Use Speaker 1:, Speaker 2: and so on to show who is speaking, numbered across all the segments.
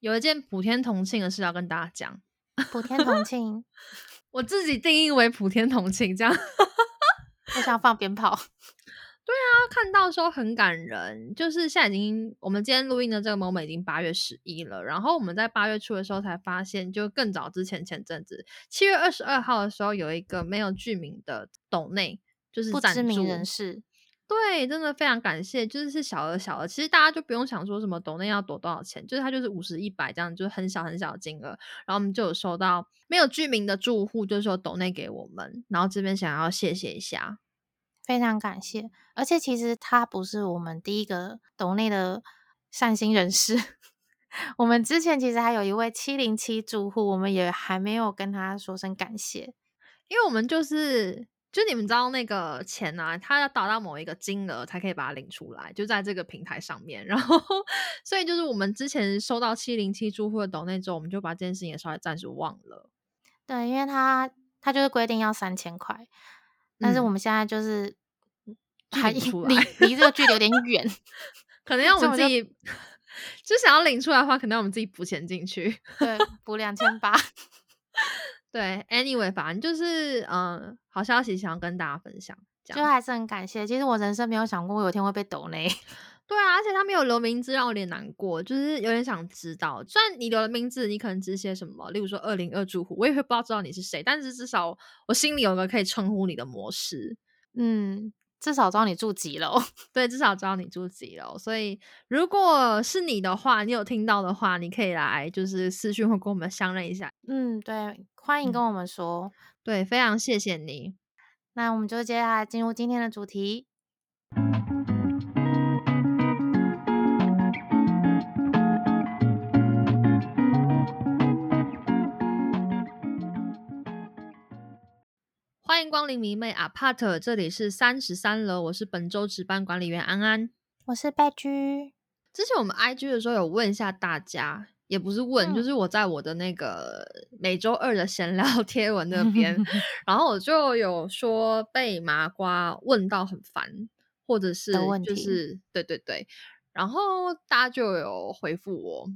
Speaker 1: 有一件普天同庆的事要跟大家讲。
Speaker 2: 普天同庆，
Speaker 1: 我自己定义为普天同庆，这样。
Speaker 2: 我想放鞭炮。
Speaker 1: 对啊，看到时候很感人。就是现在已经，我们今天录音的这个 moment 已经八月十一了。然后我们在八月初的时候才发现，就更早之前前阵子七月二十二号的时候，有一个没有剧名的斗内，就是
Speaker 2: 不知名人士。
Speaker 1: 对，真的非常感谢，就是是小额小额，其实大家就不用想说什么抖内要躲多少钱，就是它就是五十一百这样，就是很小很小的金额，然后我们就有收到没有居民的住户，就是说抖内给我们，然后这边想要谢谢一下，
Speaker 2: 非常感谢，而且其实他不是我们第一个抖内的善心人士，我们之前其实还有一位七零七住户，我们也还没有跟他说声感谢，
Speaker 1: 因为我们就是。就你们知道那个钱呢，它要达到某一个金额才可以把它领出来，就在这个平台上面。然后，所以就是我们之前收到七零七住户的抖那之后，我们就把这件事情也稍微暂时忘了。
Speaker 2: 对，因为它它就是规定要三千块，但是我们现在就是 还离离这个距离有点 远，
Speaker 1: 可能要我们自己就想要领出来的话，可能要我们自己补钱进去，
Speaker 2: 对，补两千八。
Speaker 1: 对，anyway，反正就是嗯，好消息想要跟大家分享，
Speaker 2: 就还是很感谢。其实我人生没有想过我有一天会被抖呢。
Speaker 1: 对啊，而且他没有留名字，让我有点难过，就是有点想知道。虽然你留了名字，你可能只写什么，例如说二零二住户，我也会不知道知道你是谁，但是至少我心里有个可以称呼你的模式。
Speaker 2: 嗯。至少知道你住几楼，
Speaker 1: 对，至少知道你住几楼。所以，如果是你的话，你有听到的话，你可以来就是私讯或跟我们相认一下。
Speaker 2: 嗯，对，欢迎跟我们说。
Speaker 1: 对，非常谢谢你。
Speaker 2: 那我们就接下来进入今天的主题。
Speaker 1: 欢迎光临迷妹 Apart，这里是三十三楼，我是本周值班管理员安安，
Speaker 2: 我是贝居。
Speaker 1: 之前我们 IG 的时候有问一下大家，也不是问，就是我在我的那个每周二的闲聊贴文那边，然后我就有说被麻瓜问到很烦，或者是就是对对对，然后大家就有回复我，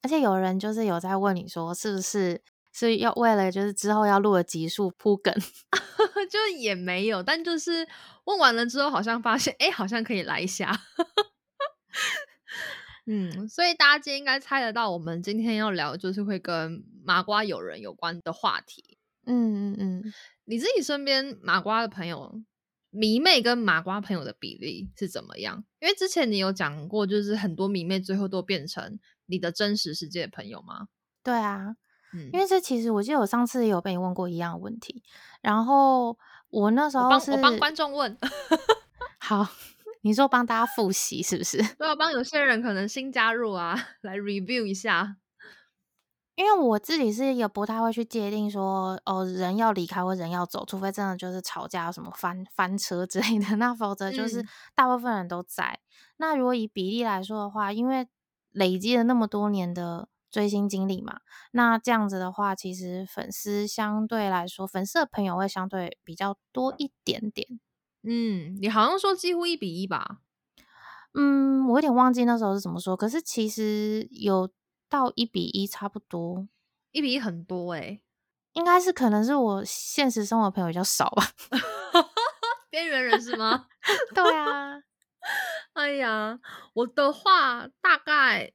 Speaker 2: 而且有人就是有在问你说是不是。是要为了就是之后要录的集数铺梗，
Speaker 1: 就也没有，但就是问完了之后，好像发现哎，好像可以来一下。嗯，所以大家今天应该猜得到，我们今天要聊就是会跟麻瓜友人有关的话题。
Speaker 2: 嗯嗯嗯，
Speaker 1: 你自己身边麻瓜的朋友，迷妹跟麻瓜朋友的比例是怎么样？因为之前你有讲过，就是很多迷妹最后都变成你的真实世界的朋友吗？
Speaker 2: 对啊。因为这其实我记得我上次也有被你问过一样的问题，然后我那时候是
Speaker 1: 我帮观众问，
Speaker 2: 好，你说帮大家复习是不是？
Speaker 1: 对啊，帮有些人可能新加入啊，来 review 一下。
Speaker 2: 因为我自己是一个不太会去界定说哦人要离开或人要走，除非真的就是吵架什么翻翻车之类的，那否则就是大部分人都在。那如果以比例来说的话，因为累积了那么多年的。追星经历嘛，那这样子的话，其实粉丝相对来说，粉丝的朋友会相对比较多一点点。
Speaker 1: 嗯，你好像说几乎一比一吧？
Speaker 2: 嗯，我有点忘记那时候是怎么说，可是其实有到一比一差不多，
Speaker 1: 一比一很多哎，
Speaker 2: 应该是可能是我现实生活朋友比较少吧，
Speaker 1: 边缘人是吗？
Speaker 2: 对啊，
Speaker 1: 哎呀，我的话大概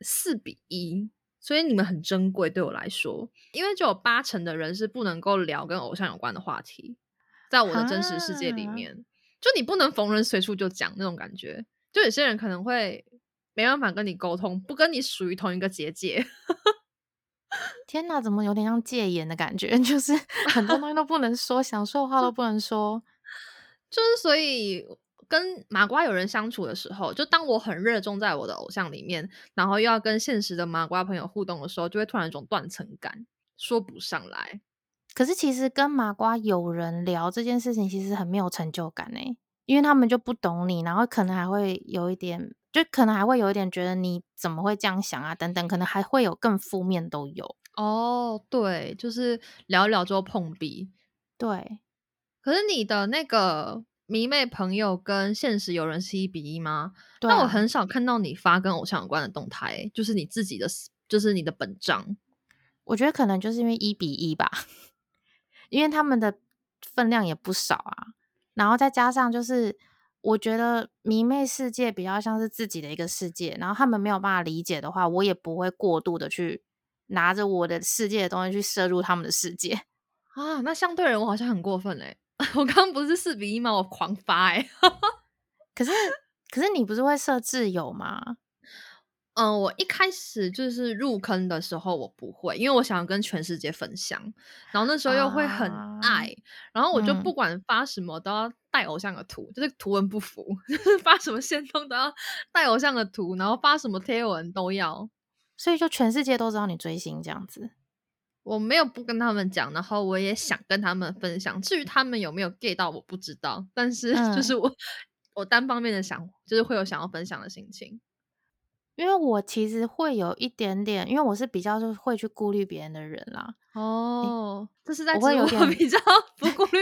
Speaker 1: 四比一。所以你们很珍贵，对我来说，因为就有八成的人是不能够聊跟偶像有关的话题，在我的真实世界里面，就你不能逢人随处就讲那种感觉，就有些人可能会没办法跟你沟通，不跟你属于同一个结界。
Speaker 2: 天哪，怎么有点像戒严的感觉？就是很多东西都不能说，想说的话都不能说，
Speaker 1: 就是所以。跟麻瓜有人相处的时候，就当我很热衷在我的偶像里面，然后又要跟现实的麻瓜朋友互动的时候，就会突然一种断层感，说不上来。
Speaker 2: 可是其实跟麻瓜有人聊这件事情，其实很没有成就感呢，因为他们就不懂你，然后可能还会有一点，就可能还会有一点觉得你怎么会这样想啊，等等，可能还会有更负面都有。
Speaker 1: 哦，对，就是聊一聊之后碰壁。
Speaker 2: 对，
Speaker 1: 可是你的那个。迷妹朋友跟现实有人是一比一吗？
Speaker 2: 但
Speaker 1: 我很少看到你发跟偶像有关的动态，就是你自己的，就就是你的本账？
Speaker 2: 我觉得可能就是因为一比一吧，因为他们的分量也不少啊，然后再加上就是我觉得迷妹世界比较像是自己的一个世界，然后他们没有办法理解的话，我也不会过度的去拿着我的世界的东西去摄入他们的世界
Speaker 1: 啊。那相对人我好像很过分哎，我刚刚不是四比一吗？我狂发哎，
Speaker 2: 可是可是你不是会设置有吗？
Speaker 1: 嗯，我一开始就是入坑的时候，我不会，因为我想要跟全世界分享，然后那时候又会很爱，然后我就不管发什么都要带偶像的图，就是图文不符，就是发什么线动都要带偶像的图，然后发什么贴文都要，
Speaker 2: 所以就全世界都知道你追星这样子。
Speaker 1: 我没有不跟他们讲，然后我也想跟他们分享，至于他们有没有 get 到，我不知道，但是就是我我单方面的想，就是会有想要分享的心情。
Speaker 2: 因为我其实会有一点点，因为我是比较就是会去顾虑别人的人啦。
Speaker 1: 哦，这是在
Speaker 2: 我会有点
Speaker 1: 比较 不顾虑。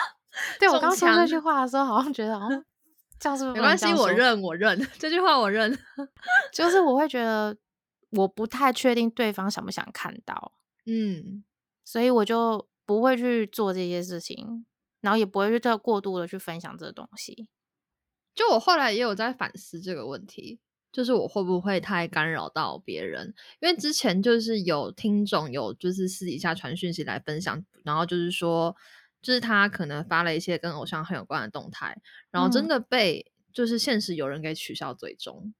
Speaker 2: 对我刚说这句话的时候，好像觉得哦，这样是
Speaker 1: 没关系，我认，我认这句话，我认。
Speaker 2: 就是我会觉得我不太确定对方想不想看到，
Speaker 1: 嗯，
Speaker 2: 所以我就不会去做这些事情，然后也不会去再过度的去分享这个东西。
Speaker 1: 就我后来也有在反思这个问题。就是我会不会太干扰到别人？因为之前就是有听众有就是私底下传讯息来分享，然后就是说，就是他可能发了一些跟偶像很有关的动态，然后真的被就是现实有人给取消追踪。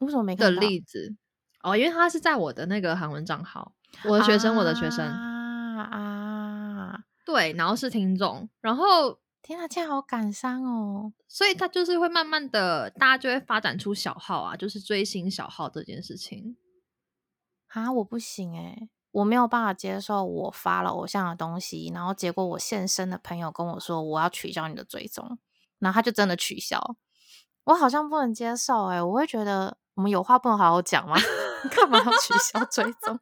Speaker 2: 为什么没看
Speaker 1: 的例子？哦，因为他是在我的那个韩文账号，我的学生，我的学生
Speaker 2: 啊啊，
Speaker 1: 对，然后是听众，然后。
Speaker 2: 天啊，这样好感伤哦！
Speaker 1: 所以他就是会慢慢的，大家就会发展出小号啊，就是追星小号这件事情
Speaker 2: 啊，我不行诶，我没有办法接受我发了偶像的东西，然后结果我现身的朋友跟我说我要取消你的追踪，然后他就真的取消，我好像不能接受诶，我会觉得我们有话不能好好讲吗？干嘛要取消追踪？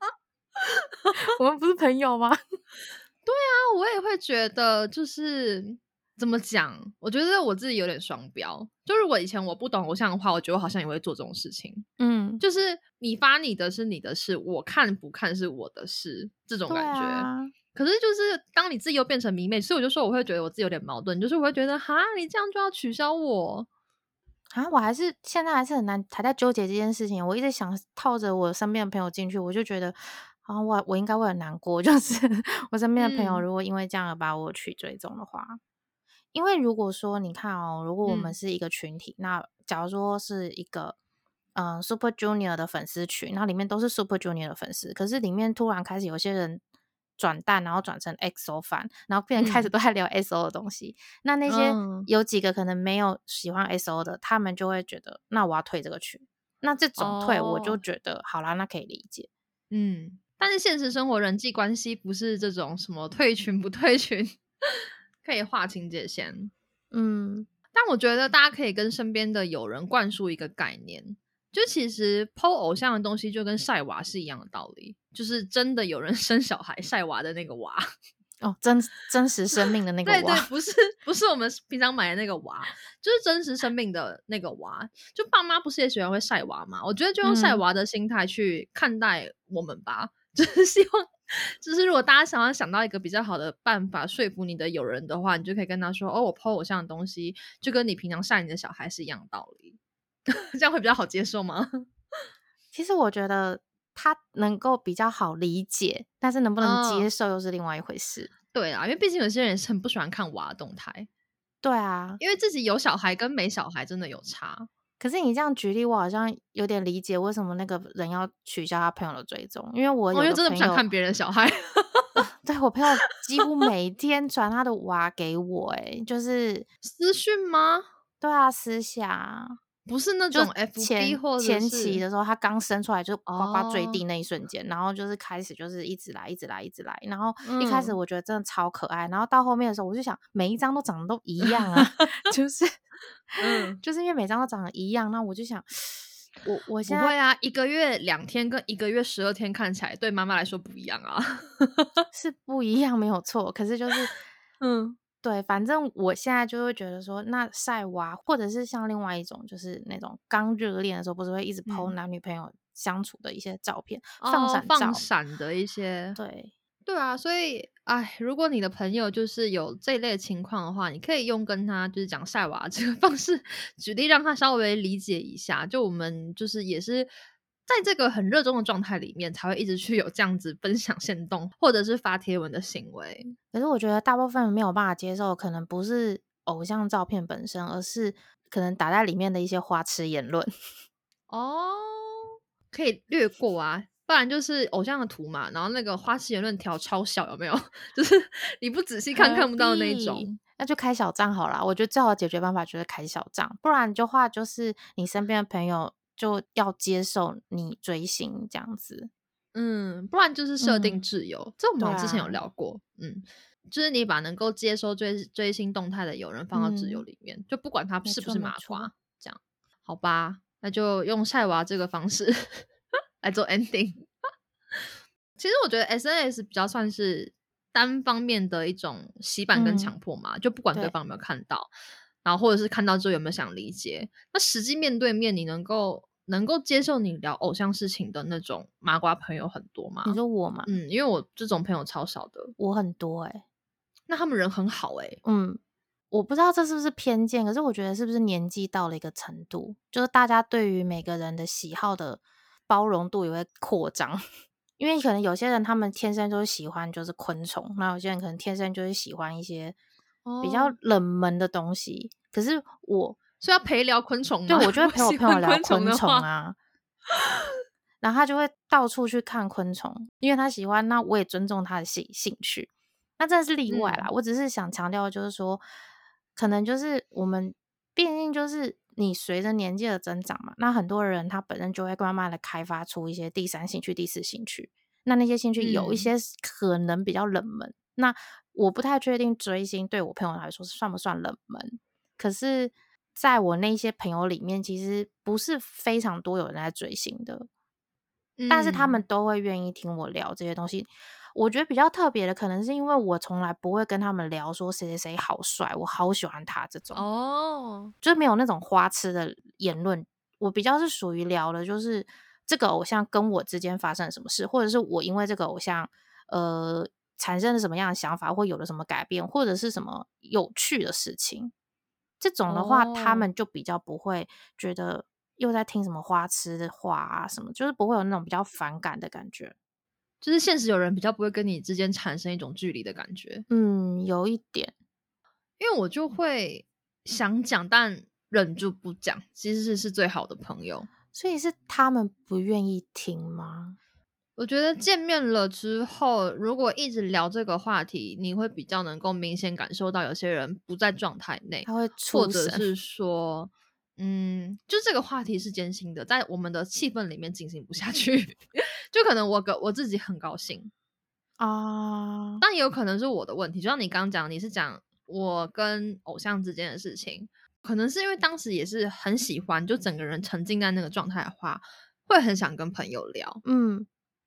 Speaker 2: 我们不是朋友吗？
Speaker 1: 对啊，我也会觉得就是。怎么讲？我觉得我自己有点双标。就如果以前我不懂偶像的话，我觉得我好像也会做这种事情。
Speaker 2: 嗯，
Speaker 1: 就是你发你的是你的事，我看不看是我的事，这种感觉。可是就是当你自己又变成迷妹，所以我就说我会觉得我自己有点矛盾，就是我会觉得哈，你这样就要取消我
Speaker 2: 啊！我还是现在还是很难，还在纠结这件事情。我一直想套着我身边的朋友进去，我就觉得啊，我我应该会很难过。就是我身边的朋友如果因为这样而把我去追踪的话。因为如果说你看哦，如果我们是一个群体，那假如说是一个嗯 Super Junior 的粉丝群，那里面都是 Super Junior 的粉丝，可是里面突然开始有些人转淡，然后转成 XO 粉，然后变成开始都在聊 XO 的东西，那那些有几个可能没有喜欢 XO 的，他们就会觉得那我要退这个群，那这种退我就觉得好啦，那可以理解，
Speaker 1: 嗯，但是现实生活人际关系不是这种什么退群不退群。可以划清界限，
Speaker 2: 嗯，
Speaker 1: 但我觉得大家可以跟身边的友人灌输一个概念，就其实剖偶像的东西就跟晒娃是一样的道理，就是真的有人 生小孩晒娃的那个娃
Speaker 2: 哦，真真实生命的那个娃，
Speaker 1: 对对，不是不是我们平常买的那个娃，就是真实生命的那个娃。就爸妈不是也喜欢会晒娃嘛？我觉得就用晒娃的心态去看待我们吧，就是希望。就是如果大家想要想到一个比较好的办法说服你的友人的话，你就可以跟他说：“哦，我 po 偶像的东西，就跟你平常晒你的小孩是一样的道理。”这样会比较好接受吗？
Speaker 2: 其实我觉得他能够比较好理解，但是能不能接受又是另外一回事。
Speaker 1: 对啊，因为毕竟有些人是很不喜欢看娃动态。
Speaker 2: 对啊，
Speaker 1: 因为自己有小孩跟没小孩真的有差。
Speaker 2: 可是你这样举例，我好像有点理解为什么那个人要取消他朋友的追踪，因为我因
Speaker 1: 为真的不想看别人小孩。
Speaker 2: 对我朋友几乎每天传他的娃给我，哎，就是
Speaker 1: 私讯吗？
Speaker 2: 对啊，私下。
Speaker 1: 不是那种 F 或
Speaker 2: 前期的时候，他刚生出来就呱呱坠地那一瞬间，然后就是开始就是一直来，一直来，一直来。然后一开始我觉得真的超可爱，然后到后面的时候，我就想每一张都长得都一样啊，就是，嗯，就是因为每张都长得一样，那我就想，我我现在
Speaker 1: 不会啊，一个月两天跟一个月十二天看起来对妈妈来说不一样啊，
Speaker 2: 是不一样没有错，可是就是，
Speaker 1: 嗯。
Speaker 2: 对，反正我现在就会觉得说，那晒娃，或者是像另外一种，就是那种刚热恋的时候，不是会一直 PO 男女朋友相处的一些照片，放
Speaker 1: 哦，
Speaker 2: 闪照。
Speaker 1: 放闪的一些，
Speaker 2: 对，
Speaker 1: 对啊，所以，哎，如果你的朋友就是有这一类情况的话，你可以用跟他就是讲晒娃这个方式举例，让他稍微理解一下。就我们就是也是在这个很热衷的状态里面，才会一直去有这样子分享行动或者是发贴文的行为。
Speaker 2: 可是我觉得大部分人没有办法接受，可能不是偶像照片本身，而是可能打在里面的一些花痴言论。
Speaker 1: 哦，可以略过啊，不然就是偶像的图嘛，然后那个花痴言论调超小，有没有？就是你不仔细看看不到那种。
Speaker 2: 那就开小账好啦。我觉得最好的解决办法就是开小账，不然的话就是你身边的朋友就要接受你追星这样子。
Speaker 1: 嗯，不然就是设定
Speaker 2: 嗯
Speaker 1: 挚友，这我们好像之前有聊过。嗯，就是你把能够接收追追星动态的友人放到挚友
Speaker 2: 嗯
Speaker 1: 里面，就不管他是不是麻瓜，这样好吧？那就用晒娃这个方式 来做 ending。其实我觉得 S N S 比较算是单方面的一种洗版跟
Speaker 2: 嗯
Speaker 1: 强迫嘛，就不管对
Speaker 2: 对
Speaker 1: 方有没有看到，然后或者是看到之后有没有想理解。那实际面对面，你能够能够接受你聊偶像事情的那种麻瓜朋友很多吗？
Speaker 2: 你说我嘛，
Speaker 1: 嗯，因为我这种朋友超少的，
Speaker 2: 我很多哎、
Speaker 1: 那他们人很好哎、
Speaker 2: 嗯，我不知道这是不是偏见，可是我觉得是不是年纪到了一个程度，就是大家对于每个人的喜好的包容度也会扩张。因为可能有些人他们天生就是喜欢就是昆虫，那有些人可能天生就是喜欢一些比较
Speaker 1: 哦
Speaker 2: 冷门的东西。可是我
Speaker 1: 所以要陪聊昆虫吗？
Speaker 2: 对我就会 陪我朋友聊
Speaker 1: 昆虫
Speaker 2: 啊，然后他就会到处去看昆虫，因为他喜欢，那我也尊重他的兴兴趣。那这是例外啦，
Speaker 1: 嗯
Speaker 2: 我只是想强调，就是说，可能就是我们毕竟就是你随着年纪的增长嘛，那很多人他本身就会慢慢的开发出一些第三兴趣、第四兴趣。那那些兴趣有一
Speaker 1: 嗯
Speaker 2: 些可能比较冷门，那我不太确定追星对我朋友来说是算不算冷门。可是，在我那些朋友里面，其实不是非常多有人在追星的，但是他们
Speaker 1: 嗯
Speaker 2: 都会愿意听我聊这些东西。我觉得比较特别的，可能是因为我从来不会跟他们聊说谁谁谁好帅，我好喜欢他这种，
Speaker 1: 哦，
Speaker 2: 就是没有那种花痴的言论。我比较是属于聊的，就是这个偶像跟我之间发生了什么事，或者是我因为这个偶像呃产生了什么样的想法，或有了什么改变，或者是什么有趣的事情。这种的话，他
Speaker 1: 哦
Speaker 2: 们就比较不会觉得又在听什么花痴的话啊什么，就是不会有那种比较反感的感觉。
Speaker 1: 就是现实有人比较不会跟你之间产生一种距离的感觉，
Speaker 2: 嗯，有一点，
Speaker 1: 因为我就会想讲，但忍住不讲，其实是是最好的朋友。
Speaker 2: 所以是他们不愿意听吗？
Speaker 1: 我觉得见面了之后，如果一直聊这个话题，你会比较能够明显感受到有些人不在状态内，
Speaker 2: 他会
Speaker 1: 或者是。说，嗯，就这个话题是艰辛的，在我们的气氛里面进行不下去，就可能我个我自己很高兴，
Speaker 2: 啊，
Speaker 1: 但也有可能是我的问题。就像你刚刚讲，你是讲我跟偶像之间的事情，可能是因为当时也是很喜欢，就整个人沉浸在那个状态的话，会很想跟朋友聊，
Speaker 2: 嗯，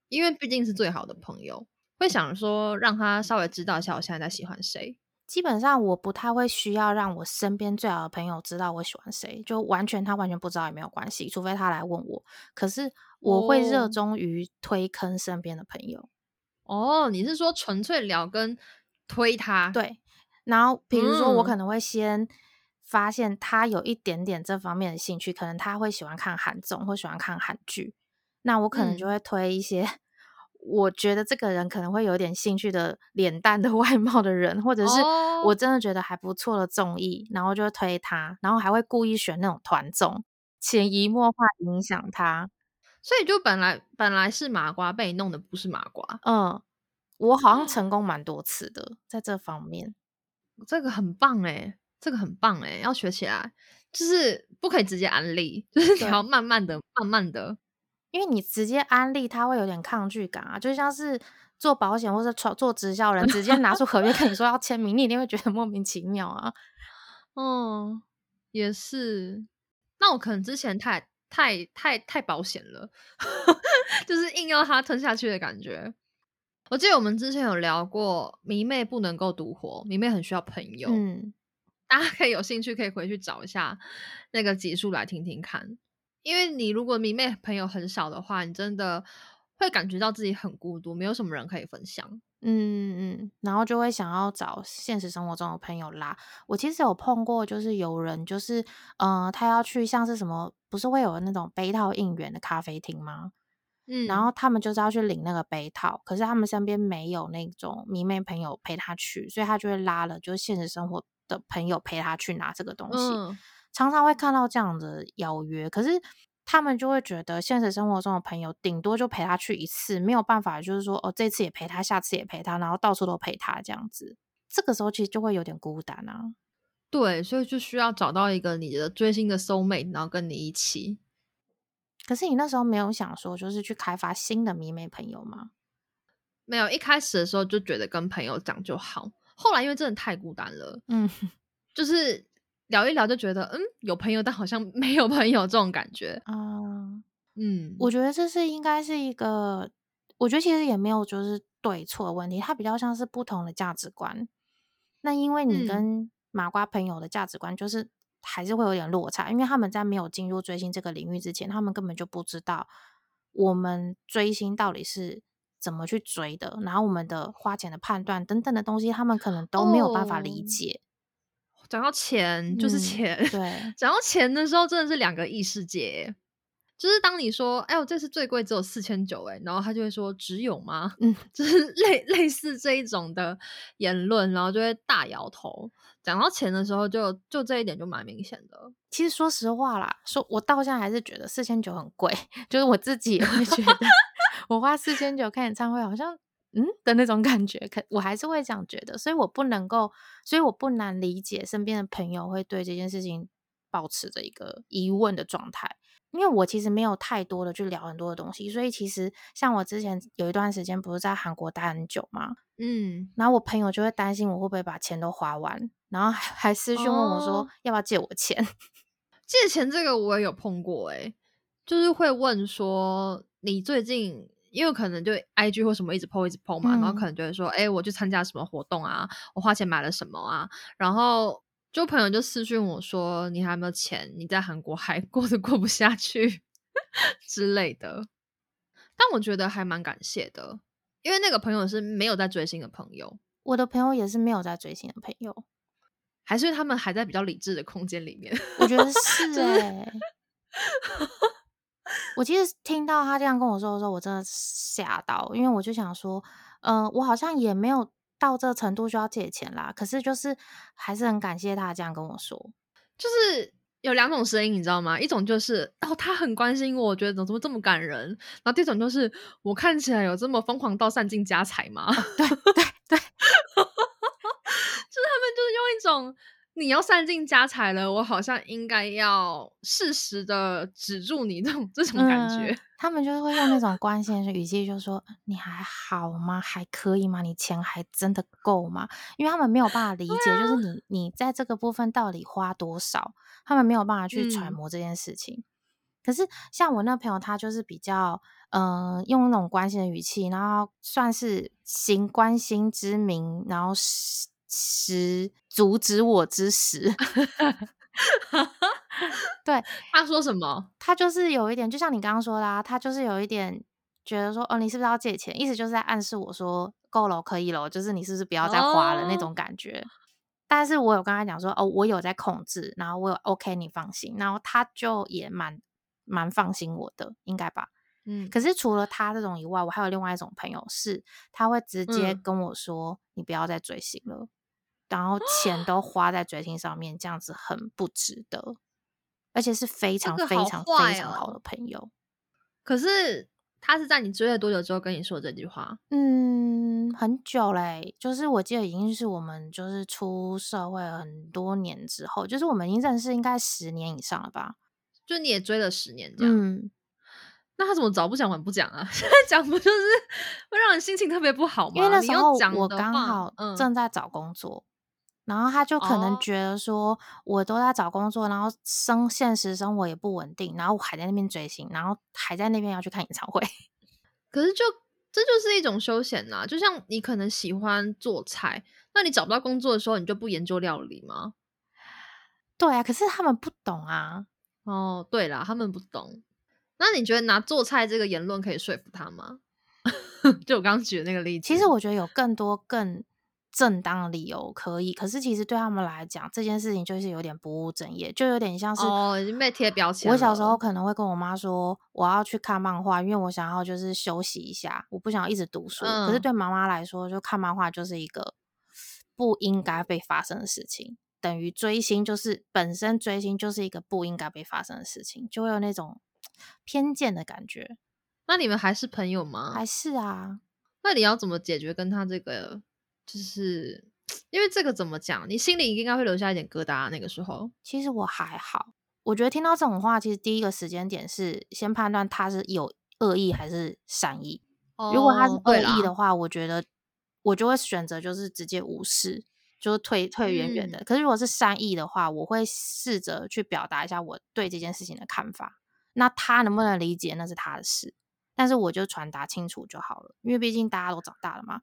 Speaker 1: 因为毕竟是最好的朋友，会想说让他稍微知道一下我现在在喜欢谁。
Speaker 2: 基本上我不太会需要让我身边最好的朋友知道我喜欢谁，就完全他完全不知道也没有关系，除非他来问我。可是我会热
Speaker 1: 哦
Speaker 2: 衷于推坑身边的朋友，
Speaker 1: 哦，你是说纯粹聊跟推他？，
Speaker 2: 对。然后比如说我可
Speaker 1: 嗯
Speaker 2: 能会先发现他有一点点这方面的兴趣，可能他会喜欢看韩综或喜欢看韩剧，那我可能就
Speaker 1: 嗯
Speaker 2: 会推一些。我觉得这个人可能会有点兴趣的脸蛋的 外貌的人，或者是
Speaker 1: 哦
Speaker 2: 我真的觉得还不错的综艺，然后就会推他，然后还会故意选那种团综，潜移默化影响他。
Speaker 1: 所以就本来本来是麻瓜，被你弄的不是麻瓜，
Speaker 2: 嗯，我好像成功蛮多次的，在这方面。
Speaker 1: 这个很棒诶，这个很棒诶，要学起来。就是不可以直接安利，就是你要慢慢的、慢慢的。
Speaker 2: 因为你直接安利，他会有点抗拒感啊，就像是做保险或者做做直销人，直接拿出合约跟你说要签名，你一定会觉得莫名其妙啊。
Speaker 1: 嗯，也是。那我可能之前太太太太保险了，就是硬要他吞下去的感觉。我记得我们之前有聊过，迷妹不能够独活，迷妹很需要朋友。
Speaker 2: 嗯，
Speaker 1: 大家可以有兴趣可以回去找一下那个集数来听听看。因为你如果迷妹朋友很少的话，你真的会感觉到自己很孤独，没有什么人可以分享。
Speaker 2: 嗯嗯，然后就会想要找现实生活中的朋友拉。我其实有碰过，就是有人就是，呃，他要去像是什么，不是会有那种杯套应援的咖啡厅吗？嗯，然后他们就是要去领那个杯套，可是他们身边没有那种迷妹朋友陪他去，所以他就会拉了就是现实生活的朋友陪他去拿这个东西。常常会看到这样的邀约，可是他们就会觉得现实生活中的朋友顶多就陪他去一次，没有办法，就是说哦，这次也陪他，下次也陪他，然后到处都陪他这样子。这个时候其实就会有点孤单啊。
Speaker 1: 对，所以就需要找到一个你的追星的 soul mate，然后跟你一起。
Speaker 2: 可是你那时候没有想说，就是去开发新的迷妹朋友吗？
Speaker 1: 没有，一开始的时候就觉得跟朋友讲就好。后来因为真的太孤单了，嗯，就是。聊一聊就觉得，嗯，有朋友，但好像没有朋友这种感觉啊。
Speaker 2: 嗯，我觉得这是应该是一个，我觉得其实也没有就是对错的问题，它比较像是不同的价值观。那因为你跟麻瓜朋友的价值观就是还是会有点落差，因为他们在没有进入追星这个领域之前，他们根本就不知道我们追星到底是怎么去追的，然后我们的花钱的判断等等的东西，他们可能都没有办法理解。
Speaker 1: 讲到钱就是钱，
Speaker 2: 对，
Speaker 1: 讲到钱的时候真的是两个异世界。就是当你说“哎呦，这次最贵只有四千九”，哎，然后他就会说“只有吗？”嗯，就是 类类似这一种的言论，然后就会大摇头。讲到钱的时候，就就这一点就蛮明显的。
Speaker 2: 其实说实话啦，说我到现在还是觉得四千九很贵，就是我自己也会觉得，我花四千九看演唱会好像。嗯的那种感觉，可我还是会这样觉得，所以我不能够，所以我不难理解身边的朋友会对这件事情保持着一个疑问的状态，因为我其实没有太多的去聊很多的东西，所以其实像我之前有一段时间不是在韩国待很久嘛，嗯，然后我朋友就会担心我会不会把钱都花完，然后还还私讯问我说要不要借我钱，
Speaker 1: 借钱这个我也有碰过，诶就是会问说你最近。因为可能就 I G 或什么一直 po 一直 po 嘛，然后可能就会说，哎，我去参加什么活动啊，我花钱买了什么啊，然后就朋友就私讯我说，你还有没有钱？你在韩国还 过得过不下去之类的。但我觉得还蛮感谢的，因为那个朋友是没有在追星的朋友，
Speaker 2: 我的朋友也是没有在追星的朋友，
Speaker 1: 还是他们还在比较理智的空间里面。
Speaker 2: 我觉得是哎。我其实听到他这样跟我说的时候，我真的吓到，因为我就想说，嗯，我好像也没有到这程度需要借钱啦。可是就是还是很感谢他这样跟我说。
Speaker 1: 就是有两种声音，你知道吗？一种就是哦，他很关心我，我觉得怎么这么感人。然后第二种就是我看起来有这么疯狂到散尽家财吗？
Speaker 2: 对对对，
Speaker 1: 就是他们就是用一种。你要散尽家财了，我好像应该要适时的止住你这种这种感觉。
Speaker 2: 他们就是会用那种关心的语气，就说：“你还好吗？还可以吗？你钱还真的够吗？”因为他们没有办法理解，就是你你在这个部分到底花多少，他们没有办法去揣摩这件事情。可是像我那朋友，他就是比较嗯，用那种关心的语气，然后算是行关心之名，然后是。时阻止我之时，对
Speaker 1: 他说什么？
Speaker 2: 他就是有一点，就像你刚刚说的，啊他就是有一点觉得说，哦，你是不是要借钱？意思就是在暗示我说，够了，可以了，就是你是不是不要再花了那种感觉？但是我有跟他讲说，哦，我有在控制，然后我有 OK，你放心。然后他就也蛮蛮放心我的，应该吧？嗯。可是除了他这种以外，我还有另外一种朋友，是他会直接跟我说，你不要再追星了。然后钱都花在追星上面，这样子很不值得，而且是非常非常非常好的朋友。
Speaker 1: 可是他是在你追了多久之后跟你说这句话？
Speaker 2: 嗯，很久嘞，就是我记得已经是我们就是出社会很多年之后，就是我们已经认识应该十年以上了吧？
Speaker 1: 就你也追了十年这样。嗯，那他怎么早不讲晚不讲啊？现在讲不就是会让人心情特别不好吗？
Speaker 2: 因为那时候我刚好正在找工作。然后他就可能觉得说，我都在找工作，然后生现实生活也不稳定，然后我还在那边追星，然后还在那边要去看演唱会。
Speaker 1: 可是就这就是一种休闲呐，就像你可能喜欢做菜，那你找不到工作的时候，你就不研究料理吗？
Speaker 2: 对啊，可是他们不懂啊。
Speaker 1: 哦，对啦，他们不懂。那你觉得拿做菜这个言论可以说服他吗？就我刚刚举的那个例子，
Speaker 2: 其实我觉得有更多更正当的理由可以，可是其实对他们来讲，这件事情就是有点不务正业，就有点像是
Speaker 1: 哦，已经被贴标签。
Speaker 2: 我小时候可能会跟我妈说，我要去看漫画，因为我想要就是休息一下，我不想要一直读书。可是对妈妈来说，就看漫画就是一个不应该被发生的事情，等于追星就是本身追星就是一个不应该被发生的事情，就会有那种 偏见的感觉。
Speaker 1: 那你们还是朋友吗？
Speaker 2: 还是啊？
Speaker 1: 那你要怎么解决跟他这个？就是 因为这个怎么讲？你心里应该会留下一点疙瘩。那个时候，
Speaker 2: 其实我还好。我觉得听到这种话，其实第一个时间点是先判断他是有恶意还是善意。如果他是恶意的话，我觉得我就会选择就是直接无视，就是退退远远的。可是如果是善意的话，我会试着去表达一下我对这件事情的看法。那他能不能理解，那是他的事。但是我就传达清楚就好了，因为毕竟大家都长大了嘛。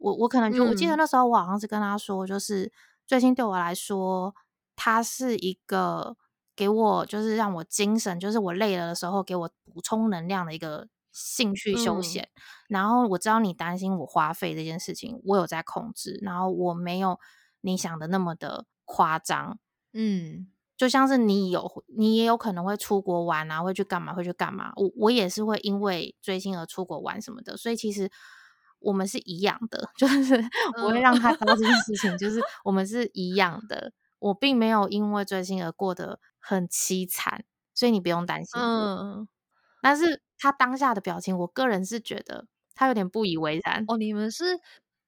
Speaker 2: 我我可能就我记得那时候我好像是跟他说，就是追星对我来说，他是一个给我就是让我精神，就是我累了的时候给我补充能量的一个兴趣休闲。然后我知道你担心我花费这件事情，我有在控制，然后我没有你想的那么的夸张。嗯。就像是你有，你也有可能会出国玩啊，会去干嘛？会去干嘛？我我也是会因为追星而出国玩什么的，所以其实我们是一样的，就是我会让他知道这件事情，就是我们是一样的。我并没有因为追星而过得很凄惨，所以你不用担心。嗯，但是他当下的表情，我个人是觉得他有点不以为然。
Speaker 1: 哦，你们是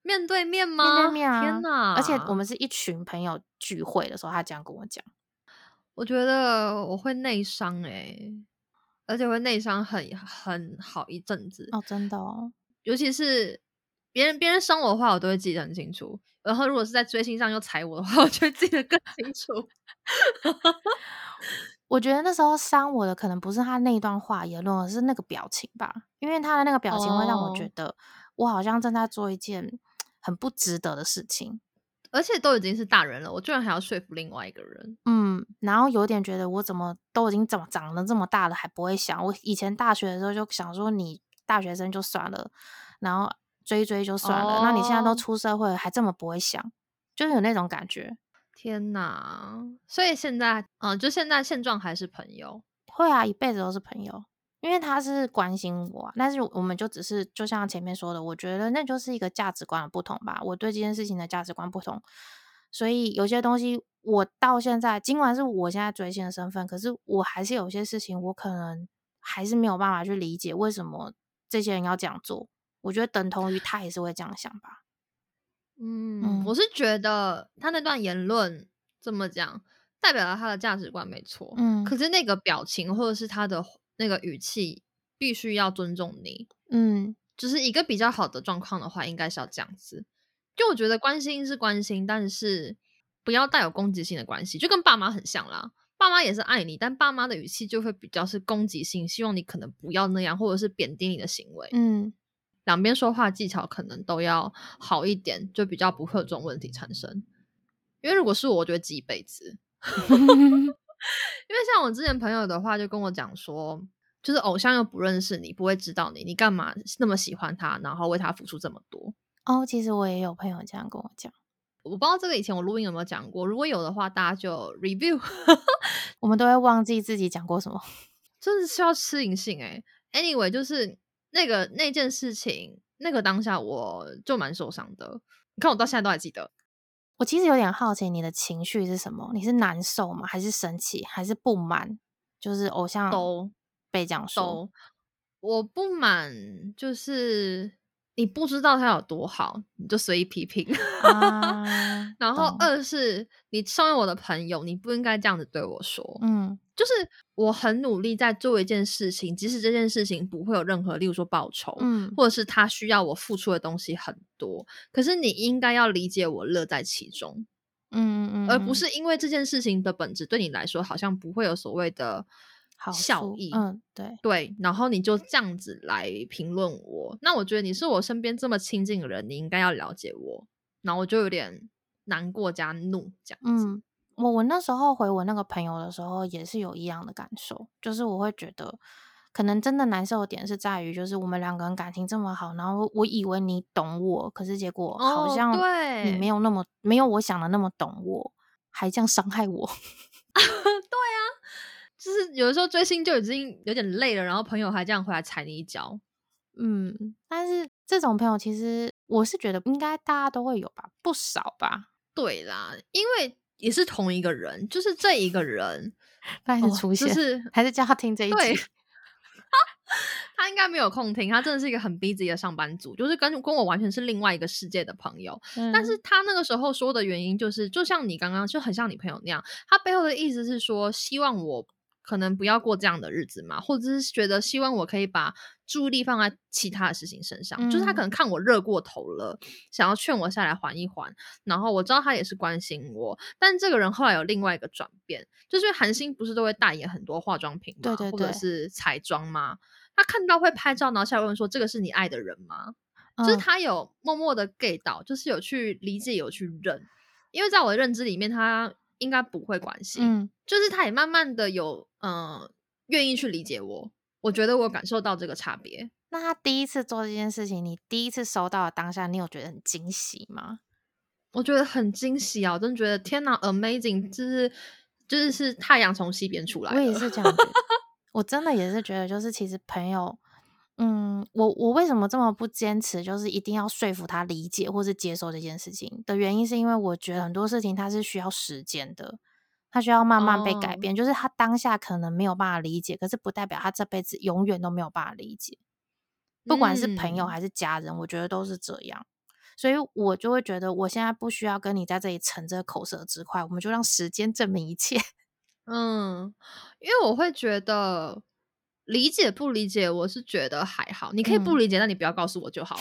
Speaker 1: 面对面吗？
Speaker 2: 面对面啊！
Speaker 1: 天哪！
Speaker 2: 而且我们是一群朋友聚会的时候，他这样跟我讲。
Speaker 1: 我觉得我会内伤诶，而且会内伤很很好一阵子
Speaker 2: 哦，真的哦。
Speaker 1: 尤其是别人别人伤我的话，我都会记得很清楚。然后如果是在追星上又踩我的话，我就会记得更清楚。
Speaker 2: 我觉得那时候伤我的可能不是他那一段话言论，而是那个表情吧。因为他的那个表情会让我觉得我好像正在做一件很不值得的事情。
Speaker 1: 而且都已经是大人了，我居然还要说服另外一个人。
Speaker 2: 嗯，然后有点觉得我怎么都已经怎么长得这么大了，还不会想。我以前大学的时候就想说，你大学生就算了，然后追追就算了。那你现在都出社会了，还这么不会想，就是有那种感觉。
Speaker 1: 天哪！所以现在，嗯，就现在现状还是朋友？
Speaker 2: 会啊，一辈子都是朋友。因为他是关心我，但是我们就只是就像前面说的，我觉得那就是一个价值观的不同吧。我对这件事情的价值观不同，所以有些东西我到现在，尽管是我现在追星的身份，可是我还是有些事情我可能还是没有办法去理解为什么这些人要这样做。我觉得等同于他也是会这样想吧。
Speaker 1: 嗯，我是觉得他那段言论这么讲，代表了他的价值观没错。嗯，可是那个表情或者是他的。那个语气必须要尊重你，嗯，就是一个比较好的状况的话，应该是要这样子。就我觉得关心是关心，但是不要带有攻击性的关系，就跟爸妈很像啦。爸妈也是爱你，但爸妈的语气就会比较是攻击性，希望你可能不要那样，或者是贬低你的行为。嗯，两边说话技巧可能都要好一点，就比较不会有这种问题产生。因为如果是我，我就会记一辈子。因为像我之前朋友的话，就跟我讲说，就是偶像又不认识你，不会知道你，你干嘛那么喜欢他，然后为他付出这么多？
Speaker 2: 哦，其实我也有朋友这样跟我讲，
Speaker 1: 我不知道这个以前我录音有没有讲过，如果有的话，大家就 review。
Speaker 2: 我们都会忘记自己讲过什么，
Speaker 1: 真的是要吃银杏哎。Anyway，就是那个那件事情，那个当下我就蛮受伤的。你看我到现在都还记得。
Speaker 2: 我其实有点好奇你的情绪是什么？你是难受吗？还是生气？还是不满？就是偶像
Speaker 1: 都
Speaker 2: 被这样说，
Speaker 1: 我不满就是你不知道他有多好，你就随意批评。然后二是你身为我的朋友，你不应该这样子对我说。嗯。就是我很努力在做一件事情，即使这件事情不会有任何，例如说报酬，嗯，或者是他需要我付出的东西很多，可是你应该要理解我乐在其中，嗯嗯，而不是因为这件事情的本质对你来说好像不会有所谓的效益，
Speaker 2: 嗯，对
Speaker 1: 对，然后你就这样子来评论我，那我觉得你是我身边这么亲近的人，你应该要了解我，然后我就有点难过加怒这样子。
Speaker 2: 我我那时候回我那个朋友的时候，也是有一样的感受，就是我会觉得，可能真的难受的点是在于，就是我们两个人感情这么好，然后我以为你懂我，可是结果好
Speaker 1: 哦，
Speaker 2: 像
Speaker 1: 对，
Speaker 2: 你没有那么没有我想的那么懂我，还这样伤害我。
Speaker 1: 就是有的时候追星就已经有点累了，然后朋友还这样回来踩你一脚。
Speaker 2: 嗯，但是这种朋友其实我是觉得应该大家都会有吧，不少吧。
Speaker 1: 对啦，因为也是同一个人，就是这一个人，
Speaker 2: 开始
Speaker 1: 哦
Speaker 2: 出现，
Speaker 1: 就是
Speaker 2: 还是叫他听这一
Speaker 1: 对
Speaker 2: 集。
Speaker 1: 他应该没有空听，他真的是一个很 busy 的上班族，就是跟跟我完全是另外一个世界的朋友。但是
Speaker 2: 嗯
Speaker 1: 他那个时候说的原因，就是就像你刚刚就很像你朋友那样，他背后的意思是说，希望我可能不要过这样的日子嘛，或者是觉得希望我可以把注意力放在其他的事情身上。就是他可
Speaker 2: 嗯
Speaker 1: 能看我热过头了，想要劝我下来缓一缓。然后我知道他也是关心我，但这个人后来有另外一个转变，就是韩星不是都会代言很多化妆品嘛，
Speaker 2: 对对
Speaker 1: 或者是彩妆吗？他看到会拍照，然后下来问说：“这个是你爱的人吗？”就是
Speaker 2: 嗯
Speaker 1: 他有默默的 get 到，就是有去理解，有去认。因为在我的认知里面，他应该不会关心，
Speaker 2: 嗯
Speaker 1: 就是他也慢慢的有嗯、呃愿意去理解我。我觉得我感受到这个差别。
Speaker 2: 那他第一次做这件事情，你第一次收到的当下，你有觉得很惊喜吗？
Speaker 1: 我觉得很惊喜啊！我真的觉得天哪，amazing！就是就是是太阳从西边出来
Speaker 2: 我也是这样子，我真的也是觉得，就是其实朋友，嗯，我我为什么这么不坚持，就是一定要说服他理解或是接受这件事情的原因，是因为我觉得很多事情它是需要时间的，他需要慢慢被改
Speaker 1: 哦
Speaker 2: 变。就是他当下可能没有办法理解，可是不代表他这辈子永远都没有办法理解。不管是朋友
Speaker 1: 嗯
Speaker 2: 还是家人，我觉得都是这样。所以我就会觉得，我现在不需要跟你在这里逞这个口舌之快，我们就让时间证明一切。
Speaker 1: 嗯，因为我会觉得理解不理解，我是觉得还好。你可以不
Speaker 2: 嗯
Speaker 1: 理解，但你不要告诉我就好。